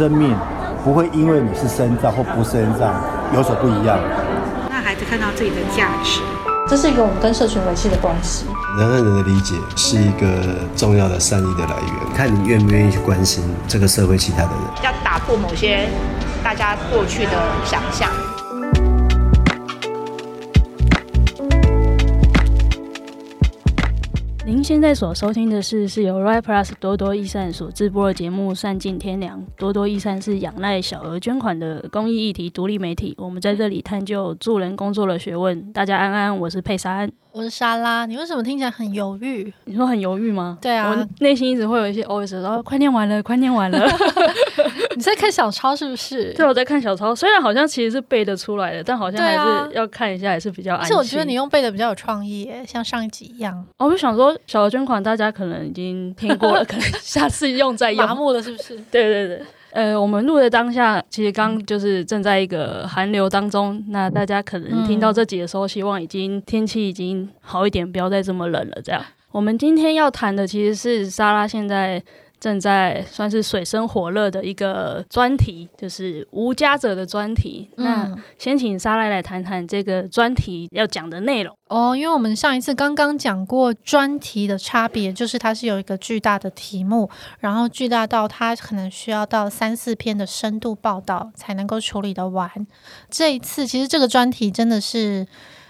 生命不会因为你是身障或不是身障有所不一样。让孩子看到自己的价值，这是一个我们跟社群维系的关系。人和人的理解是一个重要的善意的来源，看你愿不愿意去关心这个社会其他的人，要打破某些大家过去的想象。您现在所收听的是是由 Right Plus 多多益善所直播的节目《善尽天良》。多多益善是仰赖小额捐款的公益议题独立媒体，我们在这里探究助人工作的学问。大家安安，我是佩珊。我是莎拉，你为什么听起来很犹豫？你说很犹豫吗？对啊，我内心一直会有一些 OS，然后快念完了，快念完了。你在看小抄是不是？对，我在看小抄，虽然好像其实是背得出来的，但好像还是要看一下，也是比较安心。而且我觉得你用背的比较有创意，像上一集一样。我就想说，小额捐款大家可能已经听过了，可能下次用再用。麻木了是不是？对对对。呃，我们录的当下，其实刚就是正在一个寒流当中。那大家可能听到这集的时候，希望已经天气已经好一点，不要再这么冷了。这样，我们今天要谈的其实是莎拉现在。正在算是水深火热的一个专题，就是无家者的专题。嗯、那先请莎赖来谈谈这个专题要讲的内容哦。因为我们上一次刚刚讲过专题的差别，就是它是有一个巨大的题目，然后巨大到它可能需要到三四篇的深度报道才能够处理得完。这一次其实这个专题真的是。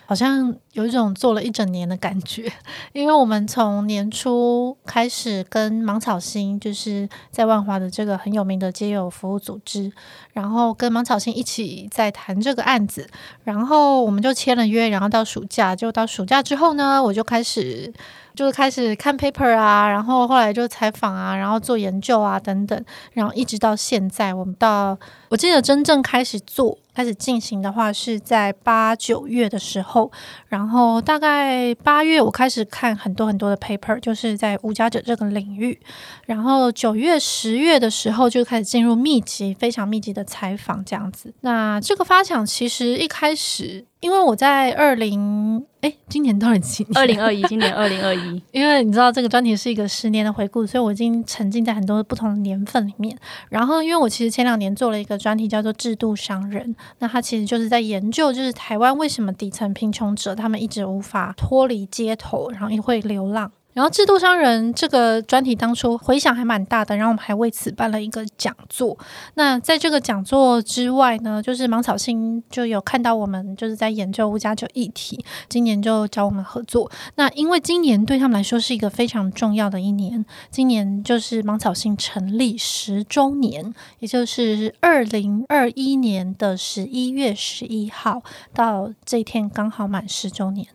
好像有一种做了一整年的感觉，因为我们从年初开始跟芒草心，就是在万华的这个很有名的街友服务组织，然后跟芒草心一起在谈这个案子，然后我们就签了约，然后到暑假，就到暑假之后呢，我就开始。就开始看 paper 啊，然后后来就采访啊，然后做研究啊等等，然后一直到现在，我们到我记得真正开始做、开始进行的话是在八九月的时候，然然后大概八月我开始看很多很多的 paper，就是在无家者这个领域，然后九月、十月的时候就开始进入密集、非常密集的采访这样子。那这个发想其实一开始。因为我在二零哎，今年到底几年？二零二一，今年二零二一。因为你知道这个专题是一个十年的回顾，所以我已经沉浸在很多不同的年份里面。然后，因为我其实前两年做了一个专题，叫做“制度商人”，那他其实就是在研究，就是台湾为什么底层贫穷者他们一直无法脱离街头，然后也会流浪。然后，制度商人这个专题当初回响还蛮大的，然后我们还为此办了一个讲座。那在这个讲座之外呢，就是芒草心就有看到我们就是在研究无家者议题，今年就找我们合作。那因为今年对他们来说是一个非常重要的一年，今年就是芒草心成立十周年，也就是二零二一年的十一月十一号到这一天刚好满十周年。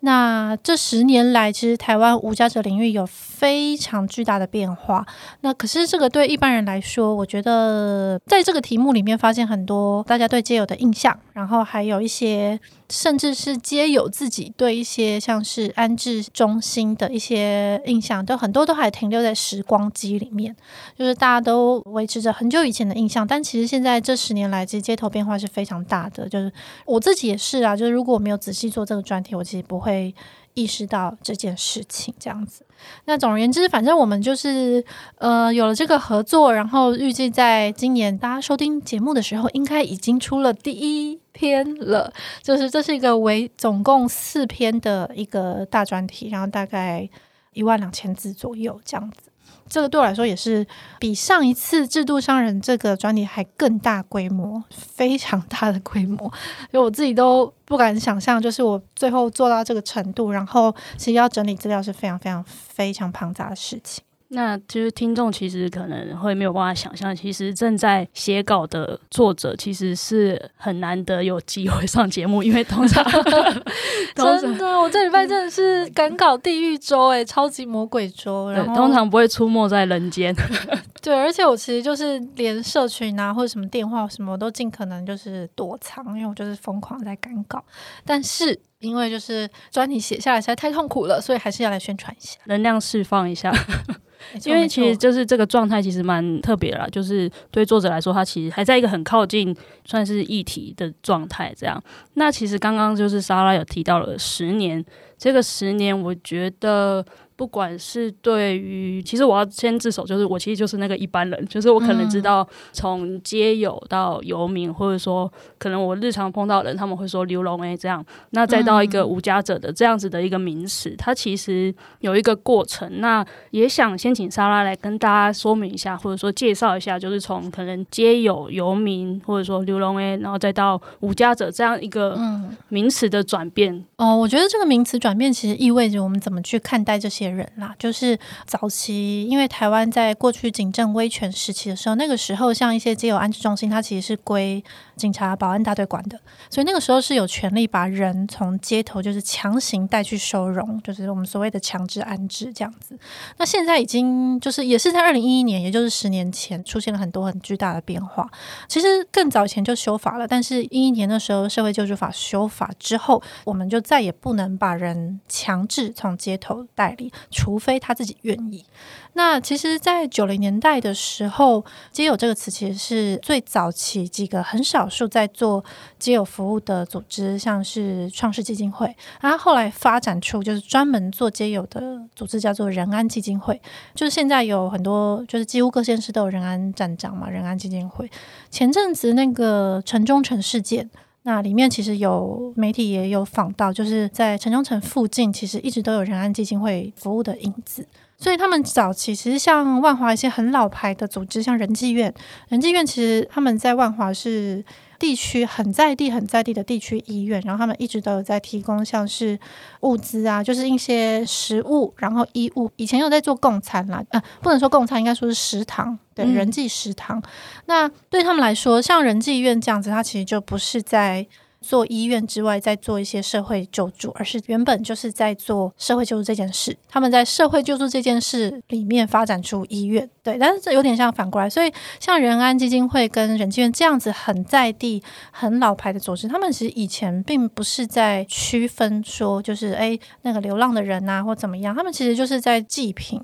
那这十年来，其实台湾无家者领域有非常巨大的变化。那可是这个对一般人来说，我觉得在这个题目里面发现很多大家对街友的印象，然后还有一些。甚至是街友自己对一些像是安置中心的一些印象，都很多都还停留在时光机里面，就是大家都维持着很久以前的印象。但其实现在这十年来，其实街头变化是非常大的。就是我自己也是啊，就是如果我没有仔细做这个专题，我其实不会意识到这件事情这样子。那总而言之，反正我们就是呃有了这个合作，然后预计在今年大家收听节目的时候，应该已经出了第一篇了。就是这是一个为总共四篇的一个大专题，然后大概一万两千字左右这样子。这个对我来说也是比上一次制度商人这个专利还更大规模，非常大的规模，就我自己都不敢想象，就是我最后做到这个程度，然后其实要整理资料是非常非常非常庞杂的事情。那就是听众其实可能会没有办法想象，其实正在写稿的作者其实是很难得有机会上节目，因为通常 真的，我这礼拜真的是赶稿地狱周哎，超级魔鬼周，然后通常不会出没在人间。对，而且我其实就是连社群啊或者什么电话什么，我都尽可能就是躲藏，因为我就是疯狂在赶稿，但是。因为就是专题写下来实在太痛苦了，所以还是要来宣传一下，能量释放一下。因为其实就是这个状态其实蛮特别啦，就是对作者来说，他其实还在一个很靠近算是议题的状态。这样，那其实刚刚就是莎拉有提到了十年，这个十年我觉得不管是对于，其实我要先自首，就是我其实就是那个一般人，就是我可能知道从街友到游民，或者说可能我日常碰到人，他们会说流浪诶这样，那再到一个无家者的这样子的一个名词，它其实有一个过程。那也想先请莎拉来跟大家说明一下，或者说介绍一下，就是从可能街友、游民，或者说流浪诶，然后再到无家者这样一个名词的转变。嗯、哦，我觉得这个名词转变其实意味着我们怎么去看待这些人啦。就是早期，因为台湾在过去警政威权时期的时候，那个时候像一些街友安置中心，它其实是归警察保安大队管的，所以那个时候是有权利把人从街头就是强行带去收容，就是我们所谓的强制安置这样子。那现在已经就是也是在二零一一年，也就是十年前，出现了很多很巨大的变化。其实更早前就修法了，但是一一年的时候社会救助法修法之后，我们就再也不能把人强制从街头带离，除非他自己愿意。那其实，在九零年代的时候，“街友”这个词其实是最早期几个很少数在做街友服务的组织，像是创世基金会，然后后来发展出就是专门做街友的组织，叫做仁安基金会。就是现在有很多，就是几乎各县市都有仁安站长嘛，仁安基金会。前阵子那个城中城事件，那里面其实有媒体也有访到，就是在城中城附近，其实一直都有仁安基金会服务的影子。所以他们早期其实像万华一些很老牌的组织，像仁济院，仁济院其实他们在万华是地区很在地、很在地的地区医院，然后他们一直都有在提供像是物资啊，就是一些食物，然后衣物。以前有在做共餐啦，呃，不能说共餐，应该说是食堂，对，仁济食堂。嗯。那对他们来说，像仁济院这样子，它其实就不是在。做医院之外，再做一些社会救助，而是原本就是在做社会救助这件事。他们在社会救助这件事里面发展出医院，对，但是这有点像反过来。所以，像仁安基金会跟仁济院这样子很在地、很老牌的组织，他们其实以前并不是在区分说，就是诶那个流浪的人啊，或怎么样，他们其实就是在济贫。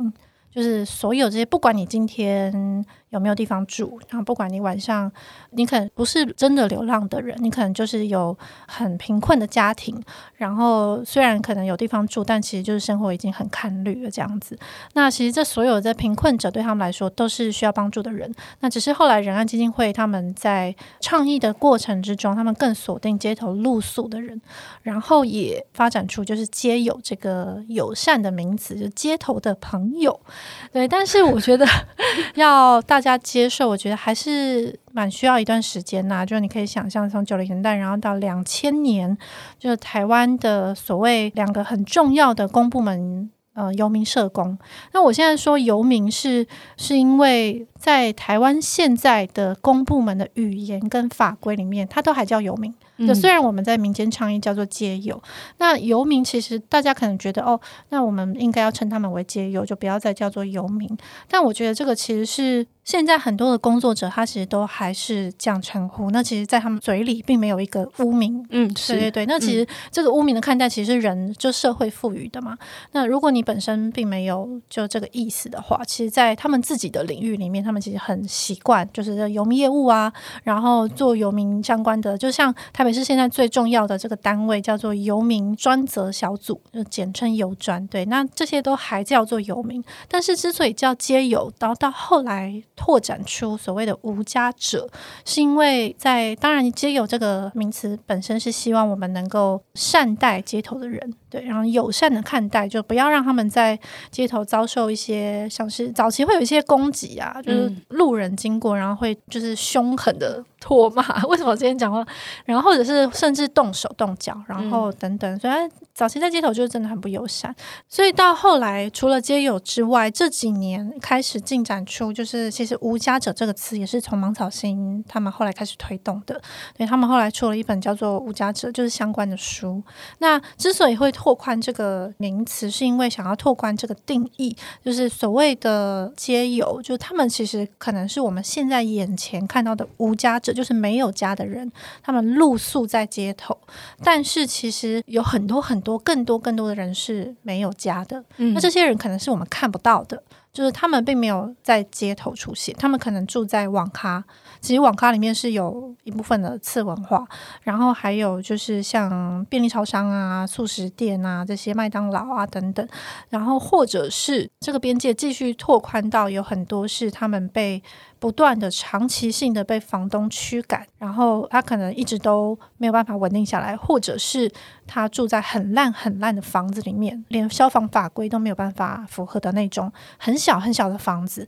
就是所有这些，不管你今天有没有地方住，然后不管你晚上，你可能不是真的流浪的人，你可能就是有很贫困的家庭，然后虽然可能有地方住，但其实就是生活已经很堪虑了这样子。那其实这所有的贫困者对他们来说都是需要帮助的人。那只是后来仁安基金会他们在倡议的过程之中，他们更锁定街头露宿的人，然后也发展出就是街友这个友善的名词，就街头的朋友。对，但是我觉得要 大家接受，我觉得还是蛮需要一段时间呐、啊。就你可以想象，从九零年代，然后到两千年，就是台湾的所谓两个很重要的公部门，呃，游民社工。那我现在说游民是，是因为在台湾现在的公部门的语言跟法规里面，它都还叫游民。就虽然我们在民间倡议叫做街友，那游民其实大家可能觉得哦，那我们应该要称他们为街友，就不要再叫做游民。但我觉得这个其实是。现在很多的工作者，他其实都还是这样称呼。那其实，在他们嘴里，并没有一个污名。嗯，对对对。那其实这个污名的看待，其实是人就社会赋予的嘛。那如果你本身并没有就这个意思的话，其实，在他们自己的领域里面，他们其实很习惯，就是游民业务啊，然后做游民相关的，就像台北市现在最重要的这个单位叫做游民专责小组，就简称游专。对，那这些都还叫做游民。但是之所以叫街游，然后到后来。拓展出所谓的无家者，是因为在当然街友这个名词本身是希望我们能够善待街头的人，对，然后友善的看待，就不要让他们在街头遭受一些像是早期会有一些攻击啊，就是路人经过，然后会就是凶狠的唾骂，为什么我今天讲话，然后或者是甚至动手动脚，然后等等，所以早期在街头就是真的很不友善，所以到后来除了街友之外，这几年开始进展出就是其实“无家者”这个词也是从芒草心他们后来开始推动的，对，他们后来出了一本叫做《无家者》就是相关的书。那之所以会拓宽这个名词，是因为想要拓宽这个定义，就是所谓的街友，就他们其实可能是我们现在眼前看到的无家者，就是没有家的人，他们露宿在街头，但是其实有很多很多。更多更多的人是没有家的，嗯，那这些人可能是我们看不到的。就是他们并没有在街头出现，他们可能住在网咖。其实网咖里面是有一部分的次文化，然后还有就是像便利超商啊、速食店啊这些麦当劳啊等等，然后或者是这个边界继续拓宽到有很多是他们被。不断的长期性的被房东驱赶，然后他可能一直都没有办法稳定下来，或者是他住在很烂很烂的房子里面，连消防法规都没有办法符合的那种很小很小的房子，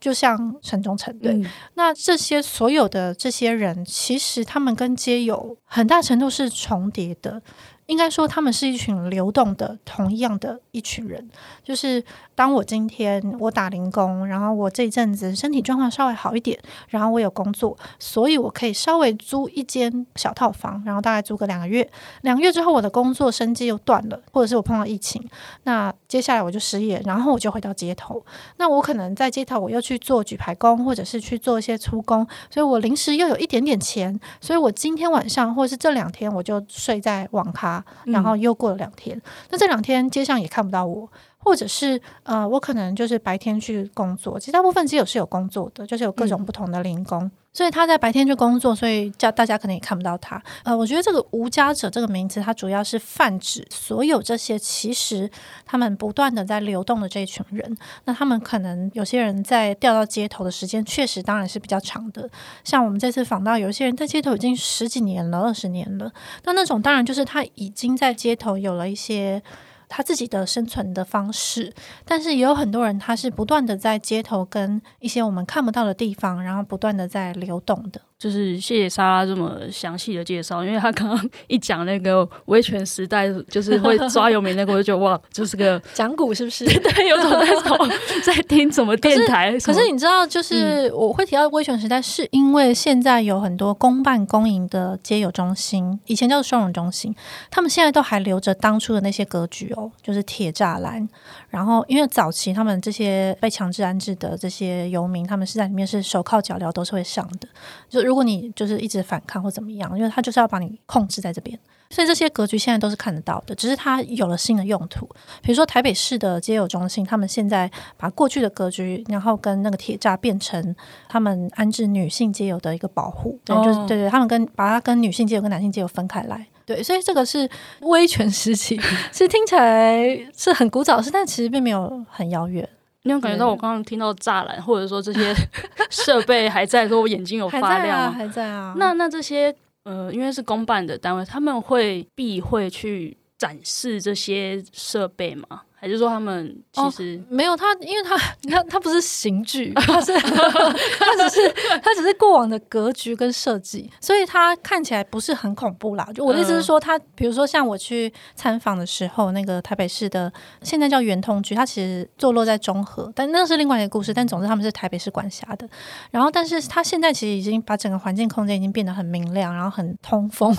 就像城中城。对，嗯、那这些所有的这些人，其实他们跟街友很大程度是重叠的。应该说，他们是一群流动的，同样的一群人。就是当我今天我打零工，然后我这一阵子身体状况稍微好一点，然后我有工作，所以我可以稍微租一间小套房，然后大概租个两个月。两个月之后，我的工作生机又断了，或者是我碰到疫情，那接下来我就失业，然后我就回到街头。那我可能在街头，我又去做举牌工，或者是去做一些粗工，所以我临时又有一点点钱，所以我今天晚上或者是这两天，我就睡在网咖。然后又过了两天，那这两天街上也看不到我，或者是呃，我可能就是白天去工作。其实大部分街友是有工作的，就是有各种不同的零工，嗯、所以他在白天去工作，所以叫大家可能也看不到他。呃，我觉得这个无家者这个名词，它主要是泛指所有这些其实他们不断的在流动的这一群人。那他们可能有些人在掉到街头的时间，确实当然是比较长的。像我们这次访到有些人在街头已经十几年了、二十年了，那那种当然就是他已经在街头有了一些。他自己的生存的方式，但是也有很多人，他是不断的在街头跟一些我们看不到的地方，然后不断的在流动的。就是谢谢莎拉这么详细的介绍，因为他刚刚一讲那个威权时代，就是会抓游民那个，我就觉得哇，就是个 讲古是不是？对，有种那种 在听什么电台。可是，可是你知道，就是我会提到威权时代，是因为现在有很多公办公营的街友中心，以前叫做收容中心，他们现在都还留着当初的那些格局哦，就是铁栅栏。然后，因为早期他们这些被强制安置的这些游民，他们是在里面是手铐脚镣都是会上的，就。如果你就是一直反抗或怎么样，因为他就是要把你控制在这边，所以这些格局现在都是看得到的，只是它有了新的用途。比如说台北市的街友中心，他们现在把过去的格局，然后跟那个铁栅变成他们安置女性街友的一个保护，对，就是对对，他们跟把它跟女性街友跟男性街友分开来，对，所以这个是威权时期，其实听起来是很古早的事，但其实并没有很遥远。你有感觉到我刚刚听到栅栏，或者说这些设备还在，说我眼睛有发亮吗？还在啊。那那这些呃，因为是公办的单位，他们会避讳去展示这些设备吗？还是说他们其实、哦、没有他，因为他 你看他不是刑具，他是 他只是他只是过往的格局跟设计，所以他看起来不是很恐怖啦。就我的意思是说，他比如说像我去参访的时候，那个台北市的现在叫圆通局，它其实坐落在中和，但那是另外一个故事。但总之他们是台北市管辖的。然后，但是他现在其实已经把整个环境空间已经变得很明亮，然后很通风，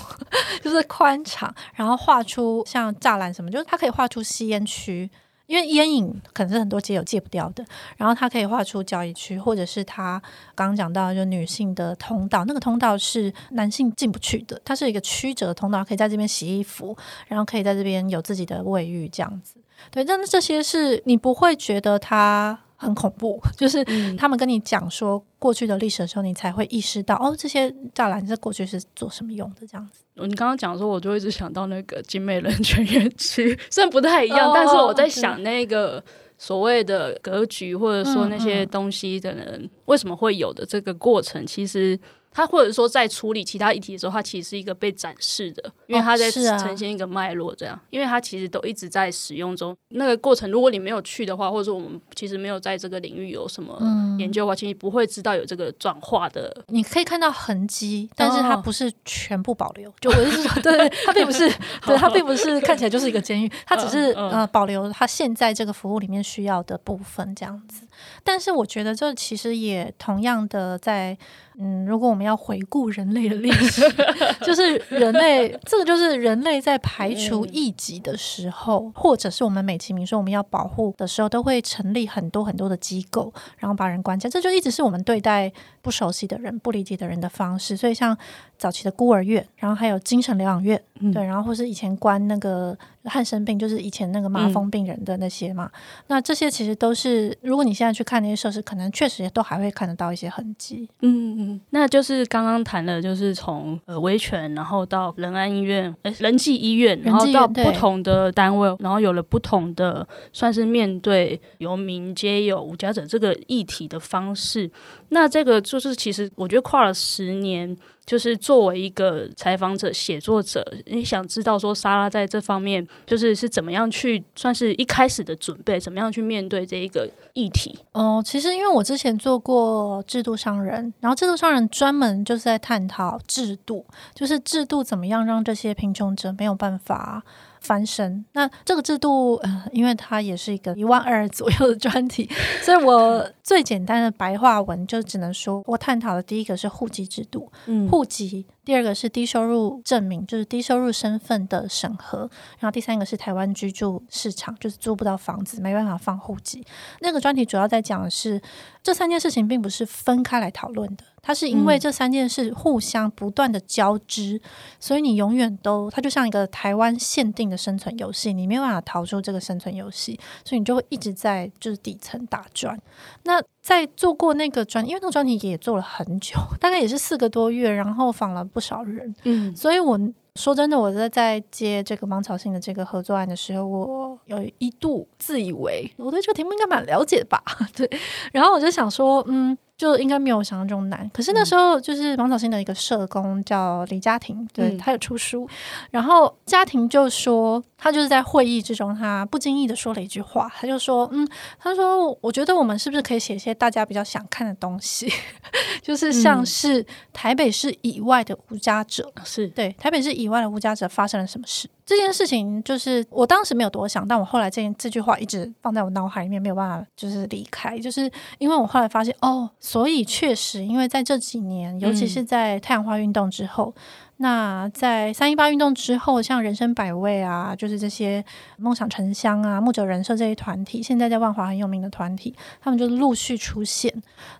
就是宽敞，然后画出像栅栏什么，就是它可以画出吸烟区。因为烟瘾可能是很多街友戒不掉的，然后他可以画出交易区，或者是他刚刚讲到就女性的通道，那个通道是男性进不去的，它是一个曲折的通道，可以在这边洗衣服，然后可以在这边有自己的卫浴这样子。对，但是这些是你不会觉得它很恐怖，就是他们跟你讲说过去的历史的时候，你才会意识到哦，这些栅栏在过去是做什么用的这样子。你刚刚讲的时候，我就一直想到那个精美人权园区，虽然不太一样，哦、但是我在想那个所谓的格局，或者说那些东西的人、嗯嗯、为什么会有的这个过程，其实。他或者说在处理其他议题的时候，他其实是一个被展示的，因为他在呈现一个脉络，这样，因为他其实都一直在使用中。那个过程，如果你没有去的话，或者说我们其实没有在这个领域有什么研究的话，其实不会知道有这个转化的。你可以看到痕迹，但是它不是全部保留。就我是说，对，它并不是，对，它并不是看起来就是一个监狱，它只是呃保留它现在这个服务里面需要的部分这样子。但是我觉得这其实也同样的在。嗯，如果我们要回顾人类的历史，就是人类，这个就是人类在排除异己的时候，或者是我们美其名说我们要保护的时候，都会成立很多很多的机构，然后把人关起来。这就一直是我们对待不熟悉的人、不理解的人的方式。所以，像早期的孤儿院，然后还有精神疗养院，对，然后或是以前关那个汉生病，就是以前那个麻风病人的那些嘛。嗯、那这些其实都是，如果你现在去看那些设施，可能确实也都还会看得到一些痕迹。嗯嗯，那就是刚刚谈的，就是从呃维权，然后到仁安医院、呃仁济医院，然后到不同的单位，然后有了不同的算是面对游民皆有无家者这个议题的方式。那这个就是其实我觉得跨了十年。就是作为一个采访者、写作者，你想知道说莎拉在这方面就是是怎么样去，算是一开始的准备，怎么样去面对这一个议题？哦，其实因为我之前做过制度商人，然后制度商人专门就是在探讨制度，就是制度怎么样让这些贫穷者没有办法。翻身，那这个制度，呃，因为它也是一个一万二左右的专题，所以我最简单的白话文就只能说，我探讨的第一个是户籍制度，嗯，户籍。第二个是低收入证明，就是低收入身份的审核。然后第三个是台湾居住市场，就是租不到房子，没办法放户籍。那个专题主要在讲的是这三件事情，并不是分开来讨论的，它是因为这三件事互相不断的交织，嗯、所以你永远都它就像一个台湾限定的生存游戏，你没有办法逃出这个生存游戏，所以你就会一直在就是底层打转。那在做过那个专，因为那个专题也做了很久，大概也是四个多月，然后访了不少人，嗯，所以我说真的，我在在接这个芒草信的这个合作案的时候，我有一度自以为我对这个题目应该蛮了解吧，对，然后我就想说，嗯。就应该没有想象中难，可是那时候就是芒草心的一个社工叫李家庭，对，他有出书，然后家庭就说他就是在会议之中，他不经意的说了一句话，他就说，嗯，他说我觉得我们是不是可以写一些大家比较想看的东西，就是像是台北市以外的无家者，是。对台北市以外的无家者发生了什么事。这件事情就是我当时没有多想，但我后来这这句话一直放在我脑海里面，没有办法就是离开，就是因为我后来发现哦，所以确实，因为在这几年，尤其是在太阳花运动之后。嗯那在三一八运动之后，像人生百味啊，就是这些梦想城乡啊、牧者人设这些团体，现在在万华很有名的团体，他们就陆续出现。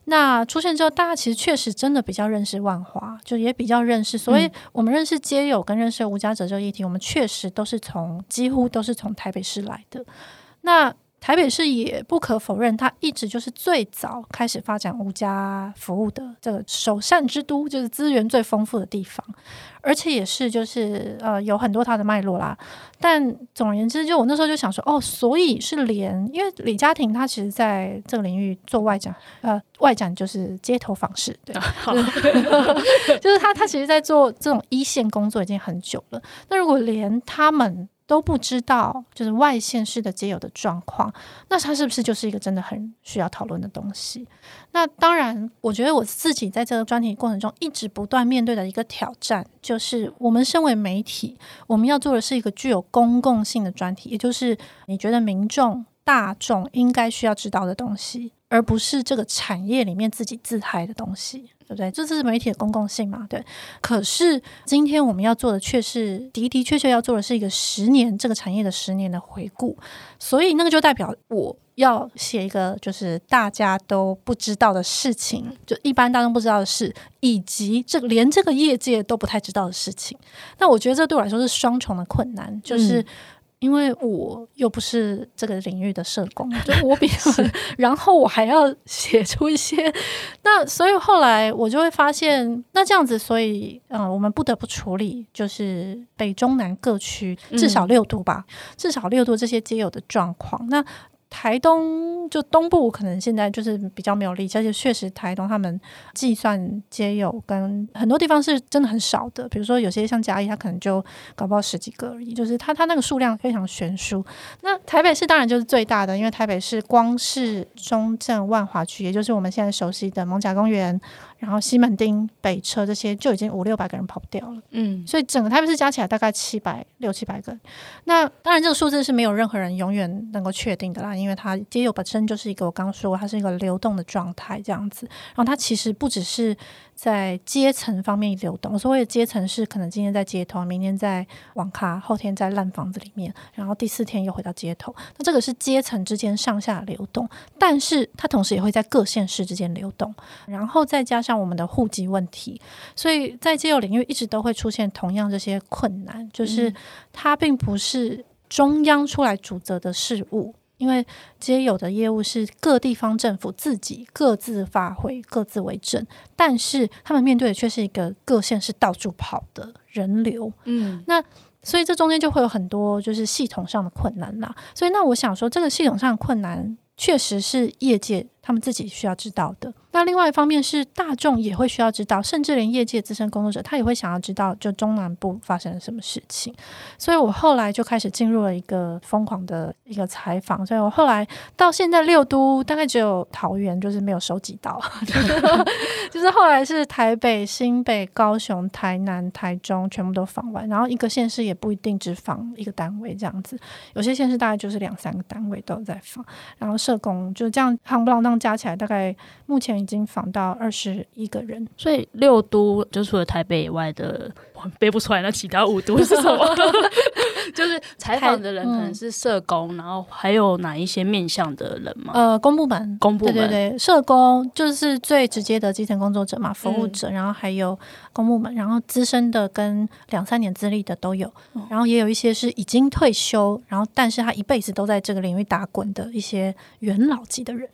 那出现之后，大家其实确实真的比较认识万华，就也比较认识。所以我们认识街友跟认识无家者这个议题，我们确实都是从几乎都是从台北市来的。那台北市也不可否认，它一直就是最早开始发展无家服务的这个首善之都，就是资源最丰富的地方，而且也是就是呃有很多它的脉络啦。但总而言之，就我那时候就想说，哦，所以是连因为李家庭他其实在这个领域做外展，呃，外展就是街头访视，对，就是他他其实在做这种一线工作已经很久了。那如果连他们都不知道，就是外县市的皆有的状况，那它是不是就是一个真的很需要讨论的东西？那当然，我觉得我自己在这个专题过程中一直不断面对的一个挑战，就是我们身为媒体，我们要做的是一个具有公共性的专题，也就是你觉得民众大众应该需要知道的东西，而不是这个产业里面自己自嗨的东西。对不对？这是媒体的公共性嘛？对。可是今天我们要做的却是的的确确要做的是一个十年这个产业的十年的回顾，所以那个就代表我要写一个就是大家都不知道的事情，就一般大众不知道的事，以及这个连这个业界都不太知道的事情。那我觉得这对我来说是双重的困难，就是。因为我又不是这个领域的社工，就我比较，然后我还要写出一些，那所以后来我就会发现，那这样子，所以嗯，我们不得不处理，就是北中南各区至少六度吧，嗯、至少六度这些皆有的状况，那。台东就东部可能现在就是比较没有力气，而且确实台东他们计算街友跟很多地方是真的很少的，比如说有些像嘉义，他可能就搞不到十几个而已，就是他他那个数量非常悬殊。那台北市当然就是最大的，因为台北市光是中正万华区，也就是我们现在熟悉的艋舺公园。然后西门町、北车这些就已经五六百个人跑不掉了，嗯，所以整个台北市加起来大概七百六七百个。那当然这个数字是没有任何人永远能够确定的啦，因为它街友本身就是一个我刚刚说过，它是一个流动的状态这样子。然后它其实不只是。在阶层方面流动，所谓的阶层是可能今天在街头，明天在网咖，后天在烂房子里面，然后第四天又回到街头。那这个是阶层之间上下流动，但是它同时也会在各县市之间流动，然后再加上我们的户籍问题，所以在街友领域一直都会出现同样这些困难，就是它并不是。中央出来主责的事务。因为街友的业务是各地方政府自己各自发挥、各自为政，但是他们面对的却是一个各县市到处跑的人流。嗯，那所以这中间就会有很多就是系统上的困难啦。所以那我想说，这个系统上的困难确实是业界他们自己需要知道的。那另外一方面是大众也会需要知道，甚至连业界资深工作者他也会想要知道，就中南部发生了什么事情。所以我后来就开始进入了一个疯狂的一个采访。所以我后来到现在六都大概只有桃园就是没有收集到，就是后来是台北、新北、高雄、台南、台中全部都访完，然后一个县市也不一定只访一个单位这样子，有些县市大概就是两三个单位都有在访，然后社工就这样夯不啷当加起来大概目前。已经访到二十一个人，所以六都就除了台北以外的，我背不出来那其他五都是什么？就是采访的人可能是社工，嗯、然后还有哪一些面向的人吗？呃，公部门，公部门，对对对，社工就是最直接的基层工作者嘛，服务者，嗯、然后还有公部门，然后资深的跟两三年资历的都有，然后也有一些是已经退休，然后但是他一辈子都在这个领域打滚的一些元老级的人。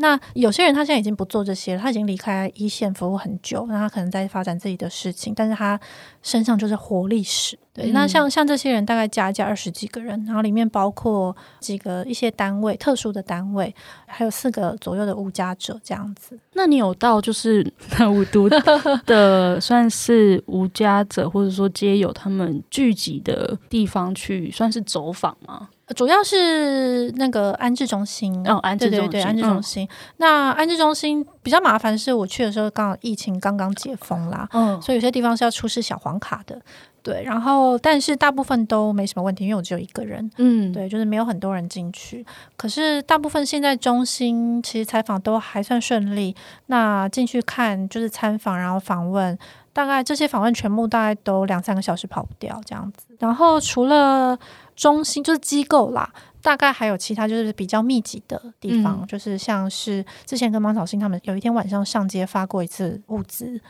那有些人他现在已经不做这些了，他已经离开一线服务很久，那他可能在发展自己的事情，但是他身上就是活历史。对，那像像这些人大概加一加二十几个人，然后里面包括几个一些单位特殊的单位，还有四个左右的无家者这样子。那你有到就是五都 的算是无家者或者说街友他们聚集的地方去算是走访吗？主要是那个安置中心哦，安置中心，对对对，安置中心。嗯、那安置中心比较麻烦，是我去的时候刚好疫情刚刚解封啦，嗯，所以有些地方是要出示小黄卡的，对。然后，但是大部分都没什么问题，因为我只有一个人，嗯，对，就是没有很多人进去。可是大部分现在中心其实采访都还算顺利，那进去看就是参访，然后访问，大概这些访问全部大概都两三个小时跑不掉这样子。然后除了中心就是机构啦，大概还有其他就是比较密集的地方，嗯、就是像是之前跟芒草心他们有一天晚上上街发过一次物资，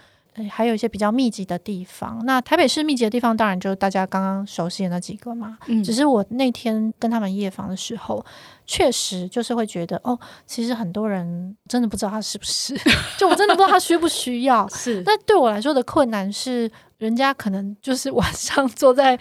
还有一些比较密集的地方。那台北市密集的地方，当然就是大家刚刚熟悉的那几个嘛。嗯、只是我那天跟他们夜访的时候，确实就是会觉得，哦，其实很多人真的不知道他是不是，就我真的不知道他需不需要。是，那对我来说的困难是，人家可能就是晚上坐在。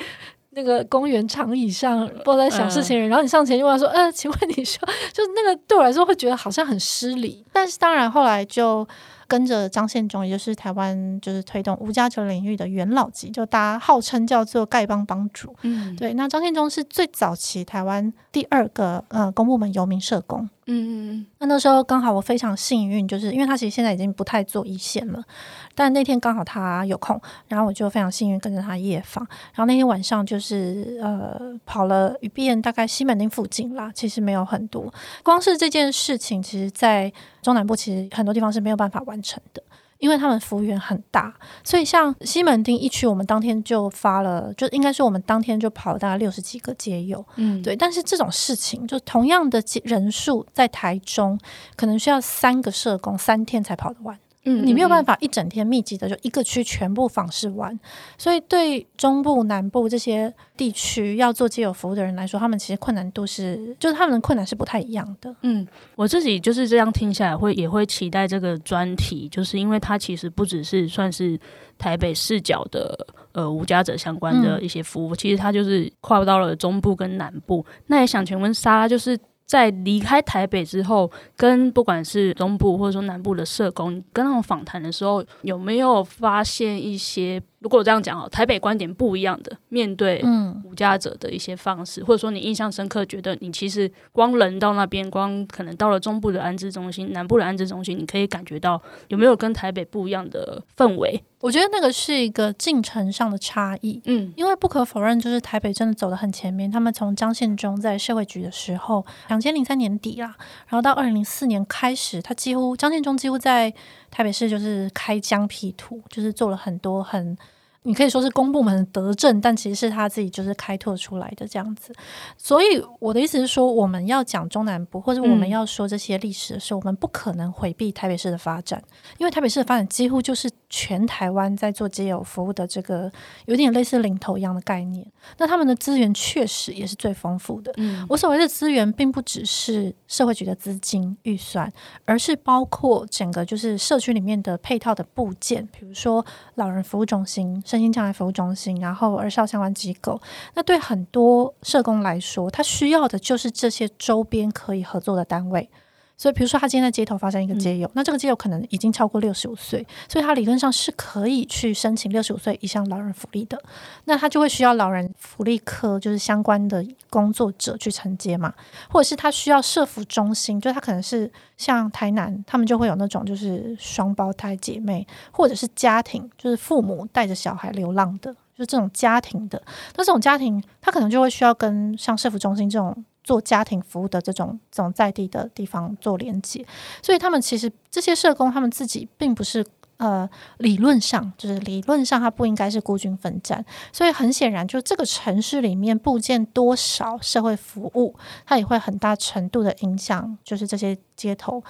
那个公园长椅上，不知道在想事情人，嗯、然后你上前就问他说：“呃，请问你说，就那个对我来说会觉得好像很失礼。”但是当然后来就跟着张献忠，也就是台湾就是推动无家者领域的元老级，就大家号称叫做丐帮帮主。嗯，对。那张献忠是最早期台湾第二个呃公部门游民社工。嗯嗯，那那时候刚好我非常幸运，就是因为他其实现在已经不太做一线了，但那天刚好他有空，然后我就非常幸运跟着他夜访，然后那天晚上就是呃跑了一遍大概西门町附近啦，其实没有很多，光是这件事情，其实在中南部其实很多地方是没有办法完成的。因为他们幅员很大，所以像西门町一区，我们当天就发了，就应该是我们当天就跑了大概六十几个街友，嗯，对。但是这种事情，就同样的人数，在台中可能需要三个社工三天才跑得完。嗯，你没有办法一整天密集的就一个区全部访视完，所以对中部、南部这些地区要做街友服务的人来说，他们其实困难度是，就是他们的困难是不太一样的。嗯，我自己就是这样听下来，会也会期待这个专题，就是因为它其实不只是算是台北视角的呃无家者相关的一些服务，嗯、其实它就是跨到了中部跟南部。那也想请问莎拉，就是。在离开台北之后，跟不管是东部或者说南部的社工跟他们访谈的时候，有没有发现一些？如果我这样讲哦，台北观点不一样的面对无家者的一些方式，嗯、或者说你印象深刻，觉得你其实光人到那边，光可能到了中部的安置中心、南部的安置中心，你可以感觉到有没有跟台北不一样的氛围？我觉得那个是一个进程上的差异，嗯，因为不可否认，就是台北真的走得很前面。他们从张献忠在社会局的时候，两千零三年底啦，然后到二零零四年开始，他几乎张献忠几乎在台北市就是开疆辟土，就是做了很多很。你可以说是公部门的德政，但其实是他自己就是开拓出来的这样子。所以我的意思是说，我们要讲中南部，或者我们要说这些历史的时候，嗯、我们不可能回避台北市的发展，因为台北市的发展几乎就是全台湾在做街友服务的这个有点类似领头一样的概念。那他们的资源确实也是最丰富的。嗯，我所谓的资源，并不只是社会局的资金预算，而是包括整个就是社区里面的配套的部件，比如说老人服务中心、身心障碍服务中心，然后儿少相关机构。那对很多社工来说，他需要的就是这些周边可以合作的单位。所以，比如说他今天在街头发生一个街友，嗯、那这个街友可能已经超过六十五岁，所以他理论上是可以去申请六十五岁以上老人福利的。那他就会需要老人福利科，就是相关的工作者去承接嘛，或者是他需要社服中心，就他可能是像台南，他们就会有那种就是双胞胎姐妹，或者是家庭，就是父母带着小孩流浪的，就这种家庭的。那这种家庭，他可能就会需要跟像社福中心这种。做家庭服务的这种这种在地的地方做连接，所以他们其实这些社工他们自己并不是呃理论上就是理论上他不应该是孤军奋战，所以很显然就这个城市里面部件多少社会服务，它也会很大程度的影响就是这些街头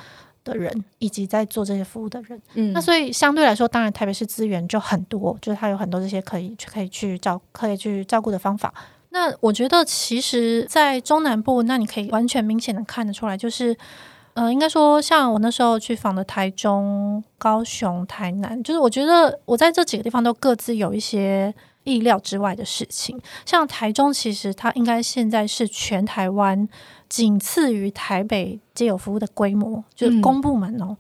的人以及在做这些服务的人。嗯，那所以相对来说，当然台北市资源就很多，就是它有很多这些可以去可以去照可以去照顾的方法。那我觉得，其实，在中南部，那你可以完全明显的看得出来，就是，呃，应该说，像我那时候去访的台中、高雄、台南，就是我觉得我在这几个地方都各自有一些意料之外的事情。像台中，其实它应该现在是全台湾仅次于台北街友服务的规模，就是公部门哦。嗯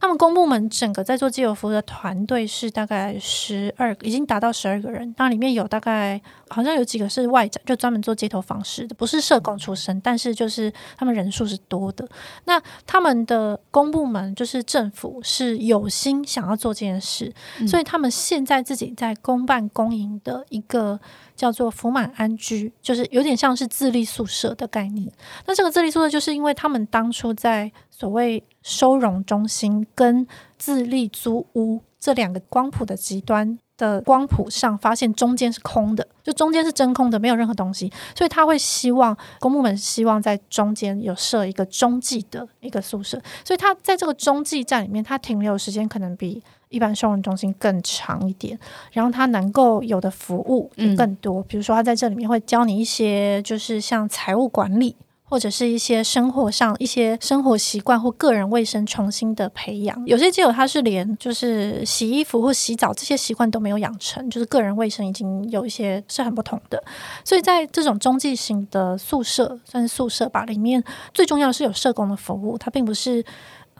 他们公部门整个在做街友服务的团队是大概十二个，已经达到十二个人。那里面有大概好像有几个是外展，就专门做街头访视的，不是社工出身，但是就是他们人数是多的。那他们的公部门就是政府是有心想要做这件事，嗯、所以他们现在自己在公办公营的一个。叫做福满安居，就是有点像是自立宿舍的概念。那这个自立宿舍，就是因为他们当初在所谓收容中心跟自立租屋这两个光谱的极端的光谱上，发现中间是空的，就中间是真空的，没有任何东西。所以他会希望公部门希望在中间有设一个中继的一个宿舍，所以他在这个中继站里面，他停留时间可能比。一般收容中心更长一点，然后他能够有的服务也更多。比如说，他在这里面会教你一些，就是像财务管理，或者是一些生活上一些生活习惯或个人卫生重新的培养。有些街友他是连就是洗衣服或洗澡这些习惯都没有养成，就是个人卫生已经有一些是很不同的。所以在这种中继型的宿舍，算是宿舍吧，里面最重要的是有社工的服务，它并不是。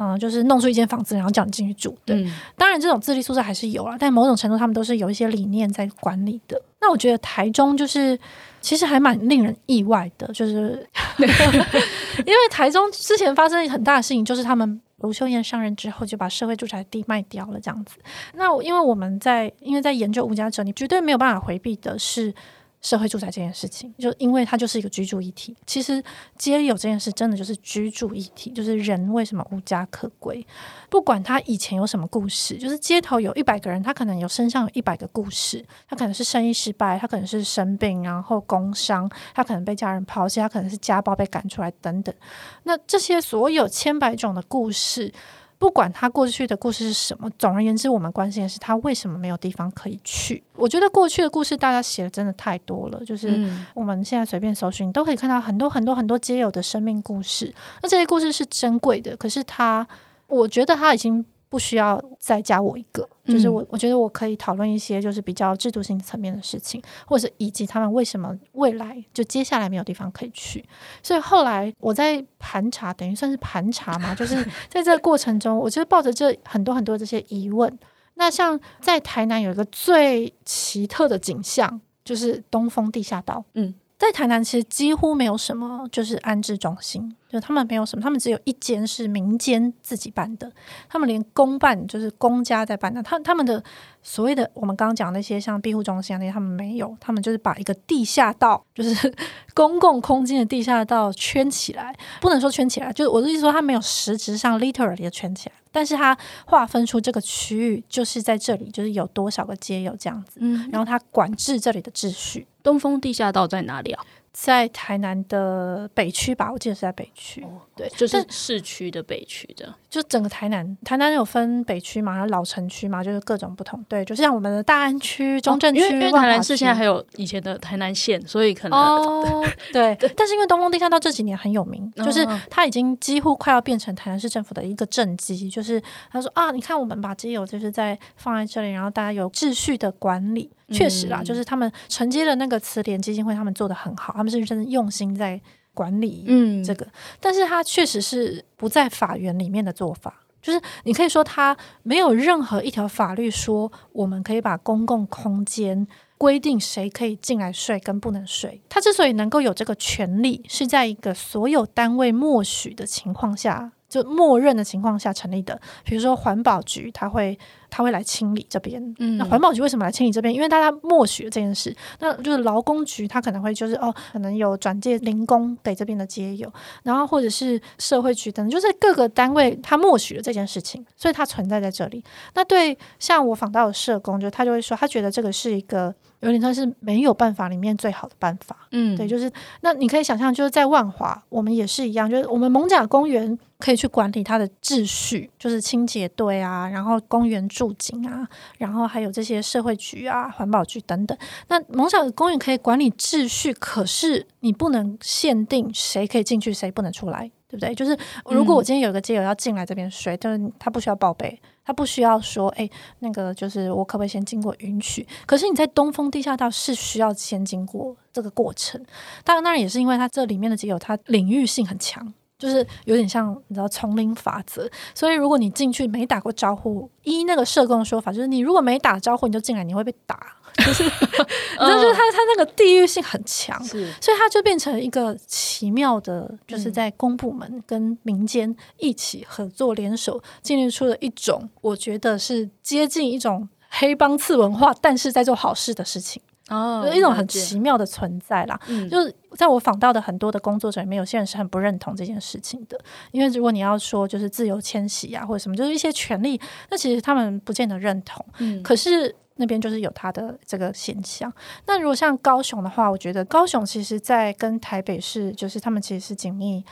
嗯，就是弄出一间房子，然后叫你进去住。对，嗯、当然这种自立宿舍还是有啦，但某种程度他们都是有一些理念在管理的。那我觉得台中就是其实还蛮令人意外的，就是 因为台中之前发生很大的事情，就是他们卢秀燕上任之后就把社会住宅地卖掉了这样子。那因为我们在因为在研究无家者，你绝对没有办法回避的是。社会住宅这件事情，就因为它就是一个居住议题。其实街友这件事真的就是居住议题，就是人为什么无家可归？不管他以前有什么故事，就是街头有一百个人，他可能有身上有一百个故事。他可能是生意失败，他可能是生病，然后工伤，他可能被家人抛弃，他可能是家暴被赶出来等等。那这些所有千百种的故事。不管他过去的故事是什么，总而言之，我们关心的是他为什么没有地方可以去。我觉得过去的故事大家写的真的太多了，就是我们现在随便搜寻，都可以看到很多很多很多皆有的生命故事。那这些故事是珍贵的，可是他，我觉得他已经。不需要再加我一个，就是我，我觉得我可以讨论一些就是比较制度性层面的事情，或者以及他们为什么未来就接下来没有地方可以去。所以后来我在盘查，等于算是盘查嘛，就是 在这个过程中，我就是抱着这很多很多这些疑问。那像在台南有一个最奇特的景象，就是东风地下道。嗯，在台南其实几乎没有什么就是安置中心。就他们没有什么，他们只有一间是民间自己办的，他们连公办就是公家在办的，他他们的所谓的我们刚刚讲那些像庇护中心啊那些，他们没有，他们就是把一个地下道，就是 公共空间的地下道圈起来，不能说圈起来，就是我的意思说，他没有实质上 literally 的圈起来，但是他划分出这个区域，就是在这里，就是有多少个街有这样子，嗯，然后他管制这里的秩序。东风地下道在哪里啊？在台南的北区吧，我记得是在北区，哦、对，就是市区的北区的，就整个台南，台南有分北区嘛，然后老城区嘛，就是各种不同，对，就像我们的大安区、中正区、哦，因为台南市现在还有以前的台南县，所以可能哦，对，对，但是因为东风地下道这几年很有名，就是它已经几乎快要变成台南市政府的一个政绩，就是他说啊，你看我们把街友就是在放在这里，然后大家有秩序的管理。确实啦，就是他们承接的那个慈联基金会，他们做的很好，他们是真的用心在管理这个。嗯、但是，他确实是不在法源里面的做法，就是你可以说他没有任何一条法律说我们可以把公共空间规定谁可以进来睡跟不能睡。他之所以能够有这个权利，是在一个所有单位默许的情况下。就默认的情况下成立的，比如说环保局，他会他会来清理这边。嗯，那环保局为什么来清理这边？因为大家默许了这件事。那就是劳工局，他可能会就是哦，可能有转借零工给这边的街友，然后或者是社会局等，就是各个单位他默许了这件事情，所以它存在在这里。那对像我访到的社工，就他就会说，他觉得这个是一个。有点像是没有办法里面最好的办法，嗯，对，就是那你可以想象，就是在万华，我们也是一样，就是我们蒙甲公园可以去管理它的秩序，就是清洁队啊，然后公园驻警啊，然后还有这些社会局啊、环保局等等。那蒙甲公园可以管理秩序，可是你不能限定谁可以进去，谁不能出来。对不对？就是如果我今天有个街友要进来这边睡，但是、嗯、他不需要报备，他不需要说，哎，那个就是我可不可以先经过允许？可是你在东风地下道是需要先经过这个过程。当然，当然也是因为他这里面的只有，他领域性很强，就是有点像你知道丛林法则。所以如果你进去没打过招呼，依那个社工的说法，就是你如果没打招呼你就进来，你会被打。就是，你知道，就是他他那个地域性很强，是所以他就变成一个奇妙的，就是在公部门跟民间一起合作联手，建立出了一种我觉得是接近一种黑帮次文化，但是在做好事的事情哦，就一种很奇妙的存在啦。嗯、就是在我访到的很多的工作者里面，有些人是很不认同这件事情的，因为如果你要说就是自由迁徙啊或者什么，就是一些权利，那其实他们不见得认同。嗯，可是。那边就是有它的这个现象。那如果像高雄的话，我觉得高雄其实，在跟台北市，就是他们其实是紧密，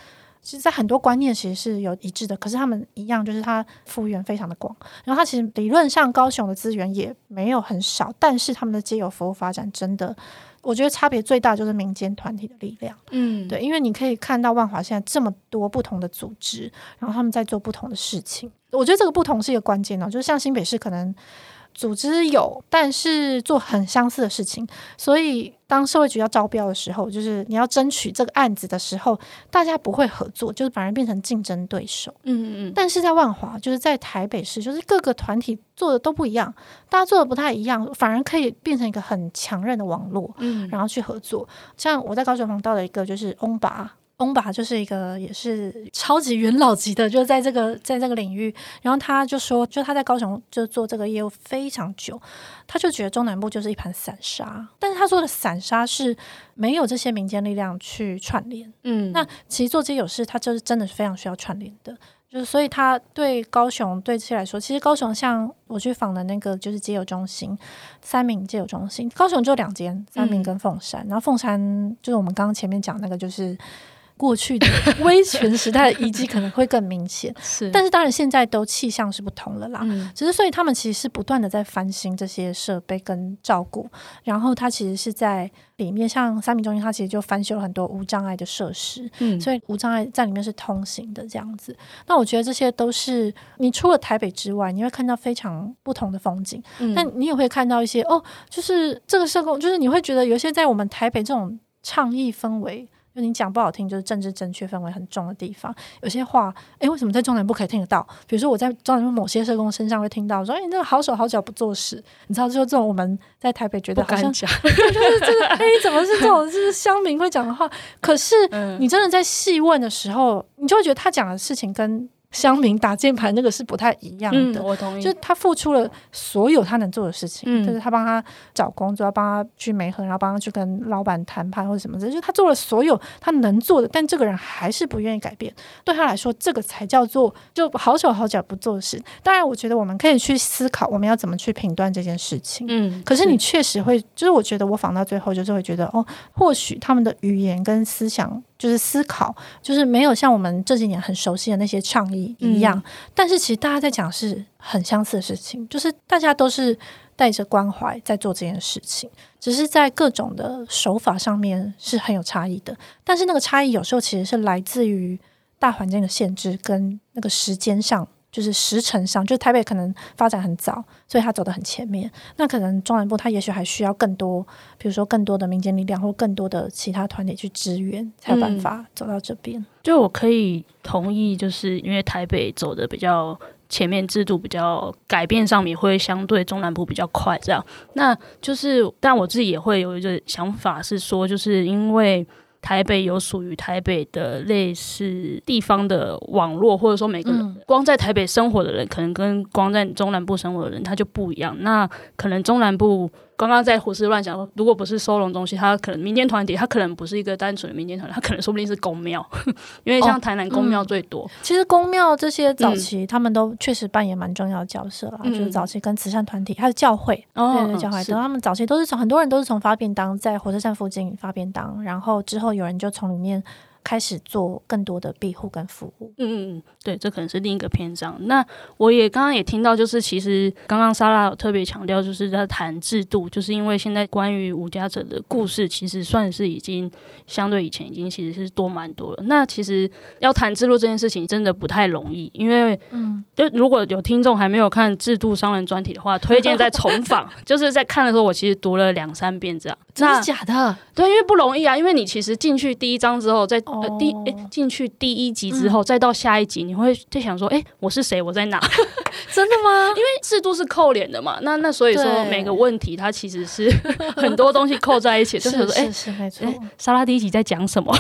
其实在很多观念其实是有一致的。可是他们一样，就是它幅员非常的广。然后它其实理论上高雄的资源也没有很少，但是他们的街友服务发展真的，我觉得差别最大就是民间团体的力量。嗯，对，因为你可以看到万华现在这么多不同的组织，然后他们在做不同的事情。我觉得这个不同是一个关键哦，就是像新北市可能。组织有，但是做很相似的事情，所以当社会局要招标的时候，就是你要争取这个案子的时候，大家不会合作，就是反而变成竞争对手。嗯嗯嗯。但是在万华，就是在台北市，就是各个团体做的都不一样，大家做的不太一样，反而可以变成一个很强韧的网络，嗯，然后去合作。像我在高雄碰到的一个就是翁拔。翁吧就是一个也是超级元老级的，就是在这个在这个领域，然后他就说，就他在高雄就做这个业务非常久，他就觉得中南部就是一盘散沙，但是他说的散沙是没有这些民间力量去串联，嗯，那其实做这些有事，他就是真的是非常需要串联的，就是所以他对高雄对这些来说，其实高雄像我去访的那个就是街友中心，三明街友中心，高雄就两间，三明跟凤山，嗯、然后凤山就是我们刚刚前面讲那个就是。过去的威权时代的遗迹可能会更明显，是，但是当然现在都气象是不同了啦。嗯，只是所以他们其实是不断的在翻新这些设备跟照顾，然后它其实是在里面，像三明中心，它其实就翻修了很多无障碍的设施，嗯，所以无障碍在里面是通行的这样子。那我觉得这些都是你除了台北之外，你会看到非常不同的风景，嗯，但你也会看到一些哦，就是这个社工，就是你会觉得有些在我们台北这种倡议氛围。你讲不好听，就是政治正确氛围很重的地方。有些话，哎，为什么在中南部可以听得到？比如说我在中南部某些社工身上会听到说，哎，你这个好手好脚不做事。你知道，就这种我们在台北觉得好像讲，对，就是这个，哎，怎么是这种就是乡民会讲的话？可是你真的在细问的时候，你就会觉得他讲的事情跟乡民打键盘那个是不太一样的。嗯、我同意，就是他付出了所有他能做的事情，嗯、就是他帮他找工作，要帮他去媒合，然后帮他去跟老板谈判或者什么的，就他做了所有他能做的，但这个人还是不愿意改变。对他来说，这个才叫做就好手好脚不做事。当然，我觉得我们可以去思考，我们要怎么去评断这件事情。嗯，可是你确实会，就是我觉得我仿到最后，就是会觉得哦，或许他们的语言跟思想。就是思考，就是没有像我们这几年很熟悉的那些倡议一样，嗯、但是其实大家在讲是很相似的事情，就是大家都是带着关怀在做这件事情，只是在各种的手法上面是很有差异的。但是那个差异有时候其实是来自于大环境的限制跟那个时间上。就是时程上，就台北可能发展很早，所以他走得很前面。那可能中南部他也许还需要更多，比如说更多的民间力量，或更多的其他团体去支援，才有办法走到这边。嗯，就我可以同意，就是因为台北走的比较前面，制度比较改变上面会相对中南部比较快。这样，那就是，但我自己也会有一个想法是说，就是因为。台北有属于台北的类似地方的网络，或者说每个人光在台北生活的人，可能跟光在中南部生活的人他就不一样。那可能中南部。刚刚在胡思乱想说，如果不是收容中心，它可能民间团体，它可能不是一个单纯的民间团体，它可能说不定是公庙，因为像台南公庙最多。哦嗯、其实公庙这些早期，他们都确实扮演蛮重要的角色啦，嗯、就是早期跟慈善团体还有教会，哦、对对，教会，等他们早期都是从很多人都是从发便当，在火车站附近发便当，然后之后有人就从里面。开始做更多的庇护跟服务。嗯嗯嗯，对，这可能是另一个篇章。那我也刚刚也听到，就是其实刚刚莎拉有特别强调，就是在谈制度，就是因为现在关于无家者的故事，其实算是已经相对以前已经其实是多蛮多了。那其实要谈制度这件事情，真的不太容易，因为嗯，就如果有听众还没有看《制度商人》专题的话，推荐再重访。就是在看的时候，我其实读了两三遍这样。真的假的？对，因为不容易啊，因为你其实进去第一章之后，在呃，第诶进去第一集之后，嗯、再到下一集，你会就想说，诶，我是谁？我在哪？真的吗？因为制度是扣脸的嘛，那那所以说每个问题它其实是 很多东西扣在一起，就是说，诶，是没错。莎拉第一集在讲什么？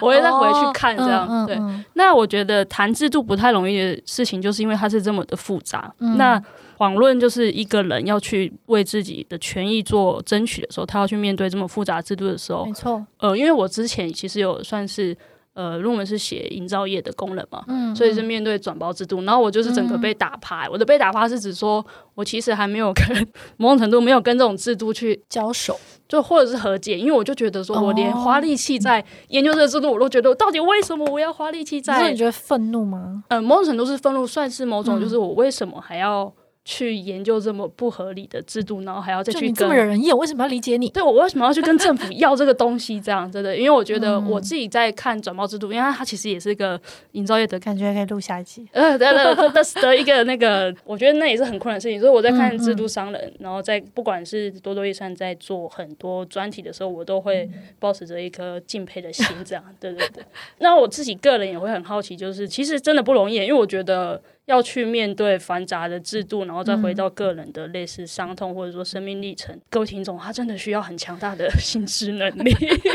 我会再回去看这样。哦、对，嗯嗯、那我觉得谈制度不太容易的事情，就是因为它是这么的复杂。嗯、那遑论就是一个人要去为自己的权益做争取的时候，他要去面对这么复杂制度的时候，没错。呃，因为我之前其实有算是呃论文是写营造业的工人嘛，嗯，所以是面对转包制度，然后我就是整个被打趴。嗯、我的被打趴是指说我其实还没有跟某种程度没有跟这种制度去交手，就或者是和解，因为我就觉得说我连花力气在研究这个制度，我都觉得到底为什么我要花力气在？那你觉得愤怒吗？呃，某种程度是愤怒，算是某种就是我为什么还要。去研究这么不合理的制度，然后还要再去跟这么惹人厌，为什么要理解你？对，我为什么要去跟政府要这个东西？这样真的，因为我觉得我自己在看转包制度，因为它其实也是一个营造业的感觉，可以录下一集。呃，对对对，的的一个那个，我觉得那也是很困难的事情。所以我在看制度商人，嗯嗯、然后在不管是多多益善在做很多专题的时候，我都会保持着一颗敬佩的心，这样。对对对。那我自己个人也会很好奇，就是其实真的不容易，因为我觉得。要去面对繁杂的制度，然后再回到个人的类似伤痛或者说生命历程，嗯、各位听众，他真的需要很强大的 心智能力。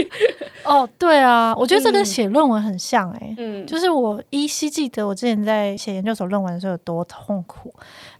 哦，对啊，我觉得这跟写论文很像哎、欸，嗯，就是我依稀记得我之前在写研究所论文的时候有多痛苦，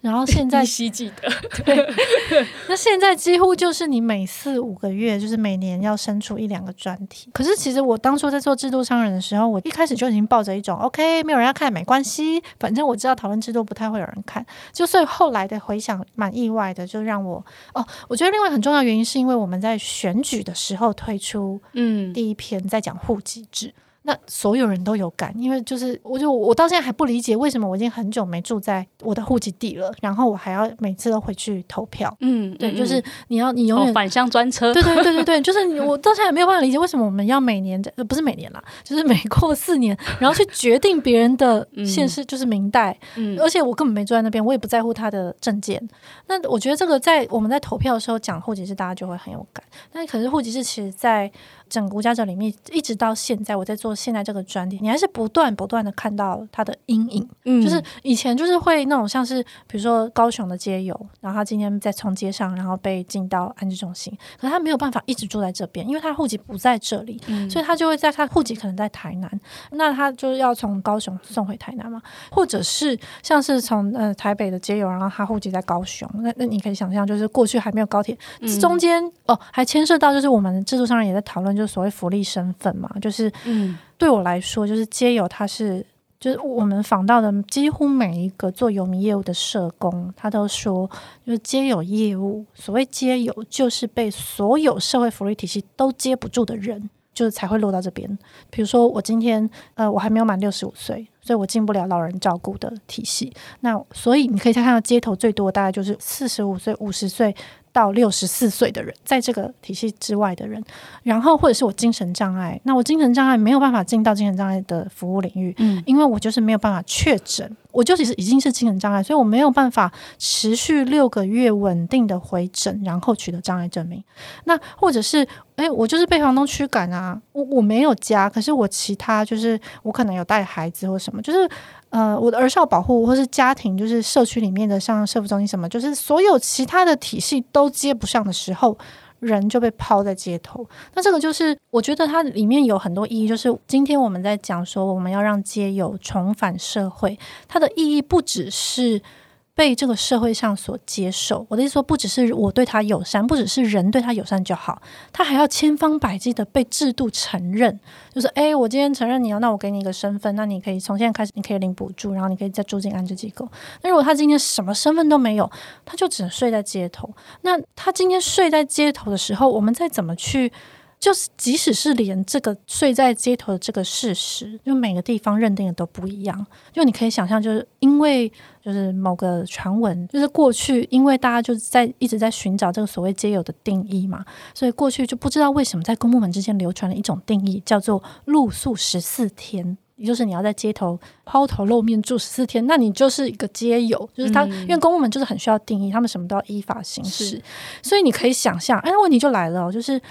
然后现在依稀记得，对，那现在几乎就是你每四五个月，就是每年要生出一两个专题。可是其实我当初在做制度商人的时候，我一开始就已经抱着一种 OK，没有人要看没关系，反正我知道讨论制度不太会有人看，就所以后来的回想蛮意外的，就让我哦，我觉得另外很重要原因是因为我们在选举的时候推出嗯第一篇在讲户籍制。那所有人都有感，因为就是，我就我到现在还不理解为什么我已经很久没住在我的户籍地了，然后我还要每次都回去投票。嗯，对，就是你要你永远、哦、返乡专车。对对对对对，就是你我到现在还没有办法理解为什么我们要每年呃不是每年啦，就是每过四年，然后去决定别人的县市就是明代。嗯，而且我根本没住在那边，我也不在乎他的证件。那我觉得这个在我们在投票的时候讲户籍制，大家就会很有感。但可是户籍制其实在整个无家者里面，一直到现在我在做。现在这个专题，你还是不断不断的看到它的阴影。嗯，就是以前就是会那种像是比如说高雄的街友，然后他今天在从街上，然后被进到安置中心，可是他没有办法一直住在这边，因为他户籍不在这里，嗯、所以他就会在他户籍可能在台南，那他就是要从高雄送回台南嘛，或者是像是从呃台北的街友，然后他户籍在高雄，那那你可以想象，就是过去还没有高铁，嗯、中间哦还牵涉到就是我们制度上也在讨论，就是所谓福利身份嘛，就是嗯，对我来说，就是街友他是。就是我们访到的几乎每一个做游民业务的社工，他都说，就是街友业务，所谓街友，就是被所有社会福利体系都接不住的人，就是才会落到这边。比如说，我今天呃，我还没有满六十五岁，所以我进不了老人照顾的体系。那所以你可以看到街头最多大概就是四十五岁、五十岁。到六十四岁的人，在这个体系之外的人，然后或者是我精神障碍，那我精神障碍没有办法进到精神障碍的服务领域，嗯，因为我就是没有办法确诊，我就其实已经是精神障碍，所以我没有办法持续六个月稳定的回诊，然后取得障碍证明。那或者是，诶，我就是被房东驱赶啊，我我没有家，可是我其他就是我可能有带孩子或什么，就是。呃，我的儿少保护或是家庭，就是社区里面的像社福中心什么，就是所有其他的体系都接不上的时候，人就被抛在街头。那这个就是我觉得它里面有很多意义，就是今天我们在讲说我们要让街友重返社会，它的意义不只是。被这个社会上所接受，我的意思说，不只是我对他友善，不只是人对他友善就好，他还要千方百计的被制度承认。就是，诶，我今天承认你了，那我给你一个身份，那你可以从现在开始，你可以领补助，然后你可以再住进安置机构。那如果他今天什么身份都没有，他就只能睡在街头。那他今天睡在街头的时候，我们再怎么去？就是，即使是连这个睡在街头的这个事实，就每个地方认定的都不一样。就你可以想象，就是因为就是某个传闻，就是过去因为大家就在一直在寻找这个所谓街友的定义嘛，所以过去就不知道为什么在公部门之间流传了一种定义，叫做露宿十四天，也就是你要在街头抛头露面住十四天，那你就是一个街友。就是他，因为公部门就是很需要定义，他们什么都要依法行事，所以你可以想象，哎，问题就来了，就是。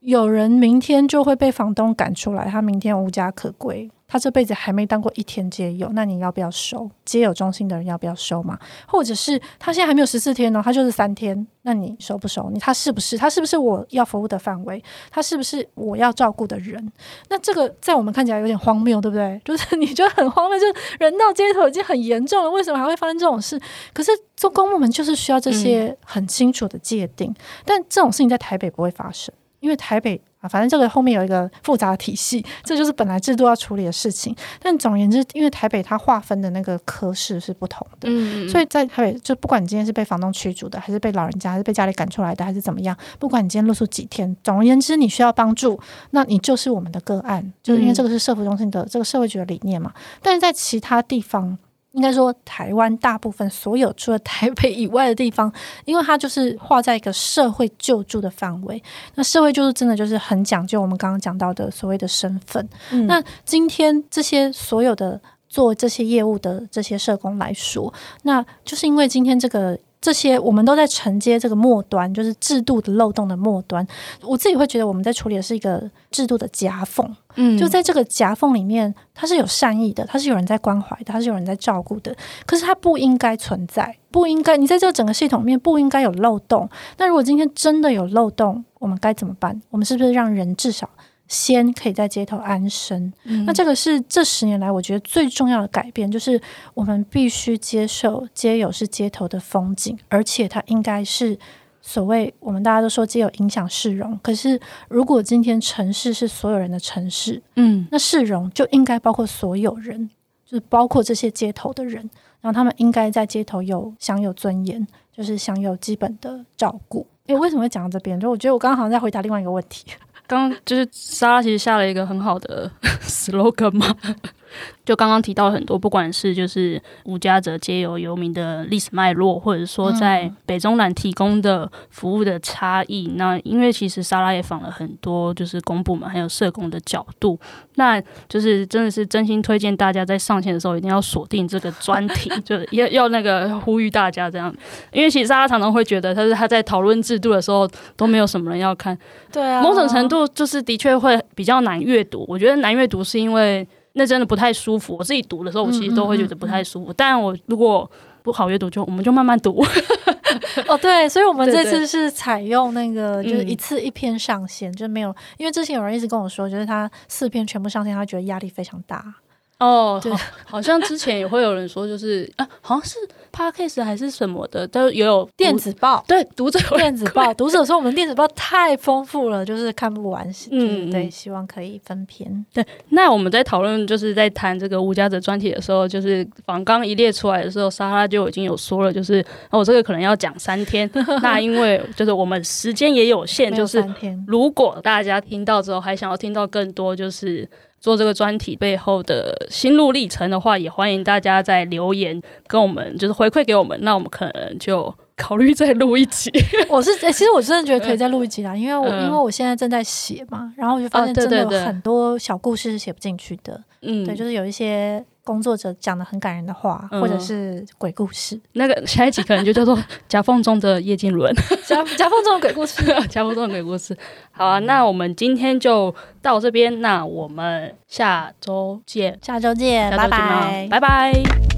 有人明天就会被房东赶出来，他明天无家可归，他这辈子还没当过一天街友，那你要不要收？街友中心的人要不要收嘛？或者是他现在还没有十四天呢，他就是三天，那你收不收？你他是不是？他是不是我要服务的范围？他是不是我要照顾的人？那这个在我们看起来有点荒谬，对不对？就是你觉得很荒谬，就是人到街头已经很严重了，为什么还会发生这种事？可是做公部门就是需要这些很清楚的界定，但这种事情在台北不会发生。因为台北啊，反正这个后面有一个复杂的体系，这就是本来制度要处理的事情。但总而言之，因为台北它划分的那个科室是不同的，嗯，所以在台北就不管你今天是被房东驱逐的，还是被老人家，还是被家里赶出来的，还是怎么样，不管你今天露宿几天，总而言之你需要帮助，那你就是我们的个案，就是因为这个是社福中心的这个社会局的理念嘛。但是在其他地方。应该说，台湾大部分所有除了台北以外的地方，因为它就是划在一个社会救助的范围。那社会救助真的就是很讲究我们刚刚讲到的所谓的身份。嗯、那今天这些所有的做这些业务的这些社工来说，那就是因为今天这个。这些我们都在承接这个末端，就是制度的漏洞的末端。我自己会觉得我们在处理的是一个制度的夹缝，嗯，就在这个夹缝里面，它是有善意的，它是有人在关怀的，它是有人在照顾的。可是它不应该存在，不应该你在这个整个系统里面不应该有漏洞。那如果今天真的有漏洞，我们该怎么办？我们是不是让人至少？先可以在街头安身，嗯、那这个是这十年来我觉得最重要的改变，就是我们必须接受街友是街头的风景，而且它应该是所谓我们大家都说街友影响市容，可是如果今天城市是所有人的城市，嗯，那市容就应该包括所有人，就是包括这些街头的人，然后他们应该在街头有享有尊严，就是享有基本的照顾。诶，为什么会讲到这边？就我觉得我刚刚好像在回答另外一个问题。刚就是莎拉其实下了一个很好的 slogan 嘛，就刚刚提到很多，不管是就是无家者街游游民的历史脉络，或者说在北中南提供的服务的差异。嗯、那因为其实莎拉也访了很多，就是公部门还有社工的角度，那就是真的是真心推荐大家在上线的时候一定要锁定这个专题，就要要那个呼吁大家这样，因为其实莎拉常常会觉得，他是他在讨论制度的时候都没有什么人要看，对啊，某种程度就是的确会比较难阅读。我觉得难阅读是因为。那真的不太舒服。我自己读的时候，我其实都会觉得不太舒服。但我如果不好阅读，就我们就慢慢读。哦，对，所以我们这次是采用那个，就是一次一篇上线，嗯、就没有。因为之前有人一直跟我说，就是他四篇全部上线，他觉得压力非常大。哦，对好，好像之前也会有人说，就是啊，好像是。Podcast 还是什么的，都也有电子报。对，读者电子报，读者说我们电子报太丰富了，就是看不完。嗯，对，希望可以分篇。对，那我们在讨论，就是在谈这个无家者专题的时候，就是访刚一列出来的时候，莎拉就已经有说了，就是我、哦、这个可能要讲三天。那因为就是我们时间也有限，就是如果大家听到之后还想要听到更多，就是。做这个专题背后的心路历程的话，也欢迎大家在留言跟我们，就是回馈给我们，那我们可能就考虑再录一集。我是、欸，其实我真的觉得可以再录一集啦，因为我、嗯、因为我现在正在写嘛，然后我就发现真的有很多小故事是写不进去的。嗯，对，就是有一些。工作者讲的很感人的话，或者是鬼故事。嗯、那个下一集可能就叫做 夹缝中的叶静伦，夹夹缝中的鬼故事，夹缝中的鬼故事。好啊，那我们今天就到这边，那我们下周见，下周见，拜拜，拜拜。